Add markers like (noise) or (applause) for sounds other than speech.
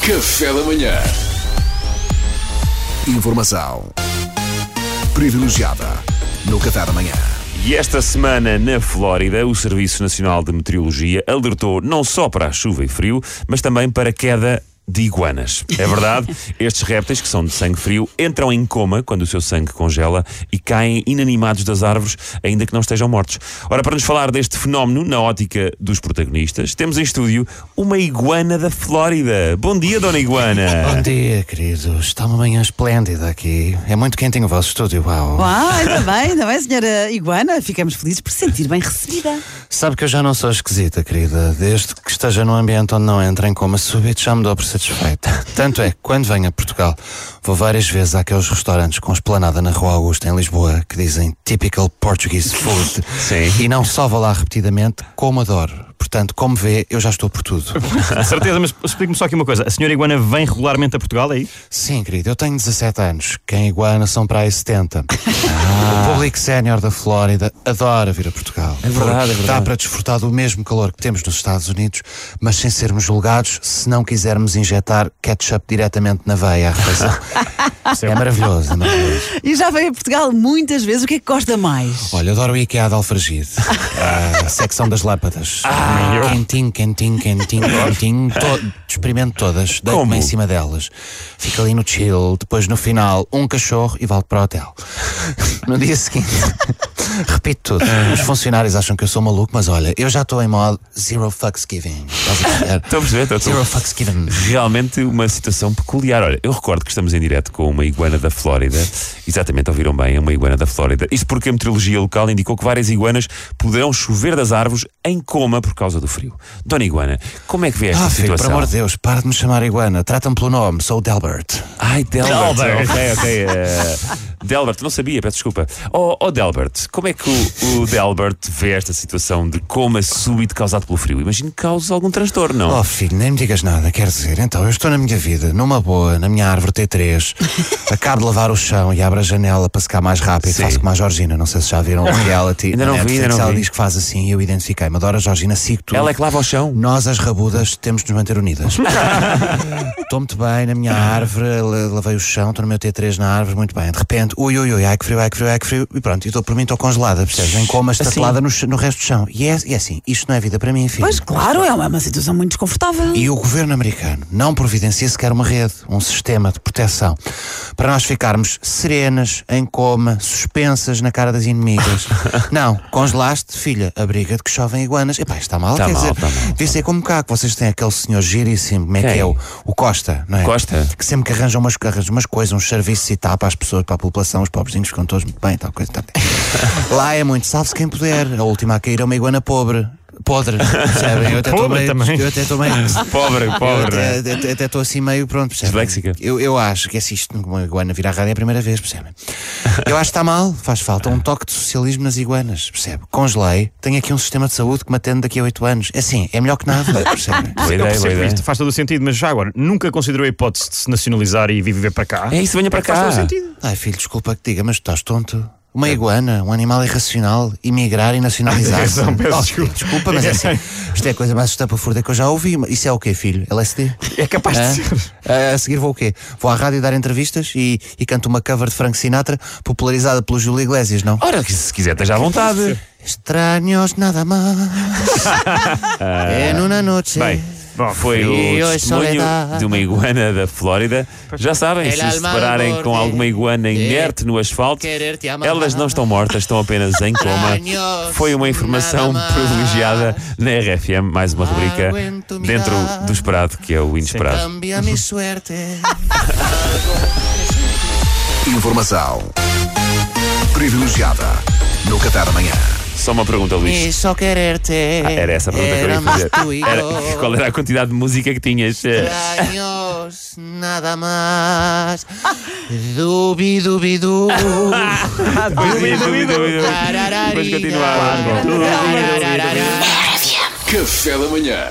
Café da manhã. Informação privilegiada no Café da manhã. E esta semana, na Flórida, o Serviço Nacional de Meteorologia alertou não só para a chuva e frio, mas também para queda de iguanas. É verdade, (laughs) estes répteis, que são de sangue frio, entram em coma quando o seu sangue congela e caem inanimados das árvores, ainda que não estejam mortos. Ora, para nos falar deste fenómeno na ótica dos protagonistas, temos em estúdio uma iguana da Flórida. Bom dia, dona Iguana. (laughs) Bom dia, queridos. Está uma manhã esplêndida aqui. É muito quentinho o vosso estúdio, uau. Ah, ainda bem, ainda bem, senhora Iguana. Ficamos felizes por se sentir bem recebida. Sabe que eu já não sou esquisita, querida. Desde que esteja num ambiente onde não entra em coma súbito, já me dou por satisfeita. Tanto é que, quando venho a Portugal, vou várias vezes àqueles restaurantes com esplanada na Rua Augusta, em Lisboa, que dizem typical Portuguese food. (laughs) Sim. E não só vou lá repetidamente, como adoro. Portanto, como vê, eu já estou por tudo. (laughs) Certeza, mas explique-me só aqui uma coisa. A senhora Iguana vem regularmente a Portugal aí? Sim, querido, eu tenho 17 anos. Quem iguana são para aí 70. (laughs) O público sénior da Flórida adora vir a Portugal. É verdade, é verdade. Dá para desfrutar do mesmo calor que temos nos Estados Unidos, mas sem sermos julgados se não quisermos injetar ketchup diretamente na veia à refeição. (laughs) é maravilhoso, é maravilhoso. E já veio a Portugal muitas vezes. O que é que gosta mais? Olha, adoro o IKEA de Alfragide. A (laughs) secção das lâmpadas. Quentinho, quentinho, quentinho, quentinho. To experimento todas. Deito-me em cima delas. Fico ali no chill. Depois, no final, um cachorro e volto para o hotel. No dia seguinte, repito tudo. Os funcionários acham que eu sou maluco, mas olha, eu já estou em modo zero fucks giving. Estás a perceber? (laughs) Estou a perceber, estou a perceber. Zero fucks given. Realmente uma situação peculiar. Olha, eu recordo que estamos em direto com uma iguana da Flórida. Exatamente, ouviram bem, é uma iguana da Flórida. Isto porque a meteorologia local indicou que várias iguanas poderão chover das árvores em coma por causa do frio. Dona Iguana, como é que vê esta Ah, filho, por situação? amor de Deus, para de me chamar iguana. Trata-me pelo nome, sou o Delbert. Ai, Delbert. Delbert. Ok, ok. eh, Delbert, não sabia, peço desculpa. Oh, oh, Delbert, como é que o, o Delbert vê esta situação de coma súbito causado pelo frio? Imagino que causa algum transtorno, não? Oh filho, nem me digas nada, quer dizer, então eu estou na minha vida, numa boa, na minha árvore T3, (laughs) acabo de lavar o chão e abro a janela para secar mais rápido, Sim. faço como a Georgina, não sei se já viram o (laughs) reality. Ainda não vi, Netflix, ainda não ela vi. diz que faz assim e eu identifiquei-me, adoro a Georgina, sigo tudo. Ela é que lava o chão. Nós, as rabudas, temos de nos manter unidas. (laughs) Estou muito bem na minha árvore, la- lavei o chão, estou no meu T3 na árvore, muito bem. De repente, ui, ui, ui, ai que frio, ai que frio, ai que frio, e pronto, e estou por mim, estou congelada, percebes? Em coma, estatelada no, no resto do chão. E é, e é assim, isto não é vida para mim, filho. Pois claro, é uma, uma situação muito desconfortável. E o governo americano não providencia sequer uma rede, um sistema de proteção, para nós ficarmos serenas, em coma, suspensas na cara das inimigas. (laughs) não, congelaste, filha, abriga de que chovem iguanas. Epá, está mal, Está quer mal, dizer, está mal, devia ser como cá, que vocês têm aquele senhor giríssimo, como é que é o, o Costa, não é? Costa? Que sempre que arranja umas, arranja umas coisas, uns serviços e tal para as pessoas, para a população, os pobrezinhos ficam todos muito bem, tal coisa. Tal. (laughs) Lá é muito, salve-se quem puder. A última a cair é uma iguana pobre. Podre, percebem? Eu até estou Pobre meio. também. Eu até estou meio. (laughs) Pobre, Eu pobre. até- até- Até estou assim meio pronto, percebem? Disléxica. Eu, eu acho que é assim, isto uma iguana vir à rádio é a primeira vez, percebem? Eu acho que está mal, faz falta um toque de socialismo nas iguanas, percebe? Congelei, tenho aqui um sistema de saúde que me atende daqui a oito anos. É assim, é melhor que nada, percebem? Boa Eu ideia, boa percebo ideia. isto, faz todo o sentido, mas já agora, nunca considerou a hipótese de se nacionalizar e vir viver para cá? É isso, venha para Faz cá. todo o sentido. Ai filho, desculpa que diga, mas tu estás tonto. Uma iguana, um animal irracional, emigrar e nacionalizar-se. Não, peço Oh, desculpa. desculpa, mas é assim. (laughs) Isto é a coisa mais estapafurda que eu já ouvi. Isso é o quê, filho? LSD? É capaz Hã? de ser. Ah, a seguir vou o quê? Vou à rádio dar entrevistas e, e canto uma cover de Frank Sinatra popularizada pelo Júlio Iglesias, não? Ora, se quiser, esteja à vontade. Estranhos nada más. en una noche. Bem, foi o testemunho de uma iguana da Flórida. Já sabem, se se depararem com alguma iguana inerte no asfalto, elas não estão mortas, estão apenas em coma. Foi uma informação privilegiada na RFM, mais uma rubrica dentro do esperado, que é o inesperado. Informação privilegiada no Café da manhã. Só uma pergunta, Luís. E só quererte. Ah, era essa a pergunta que eu ia fazer. tu e Era- qual era a quantidade de música que tinhas? Extraños, nada más. Dubi, dubi, du. Duvido, duvido, duvido. Depois continuava. Café da manhã.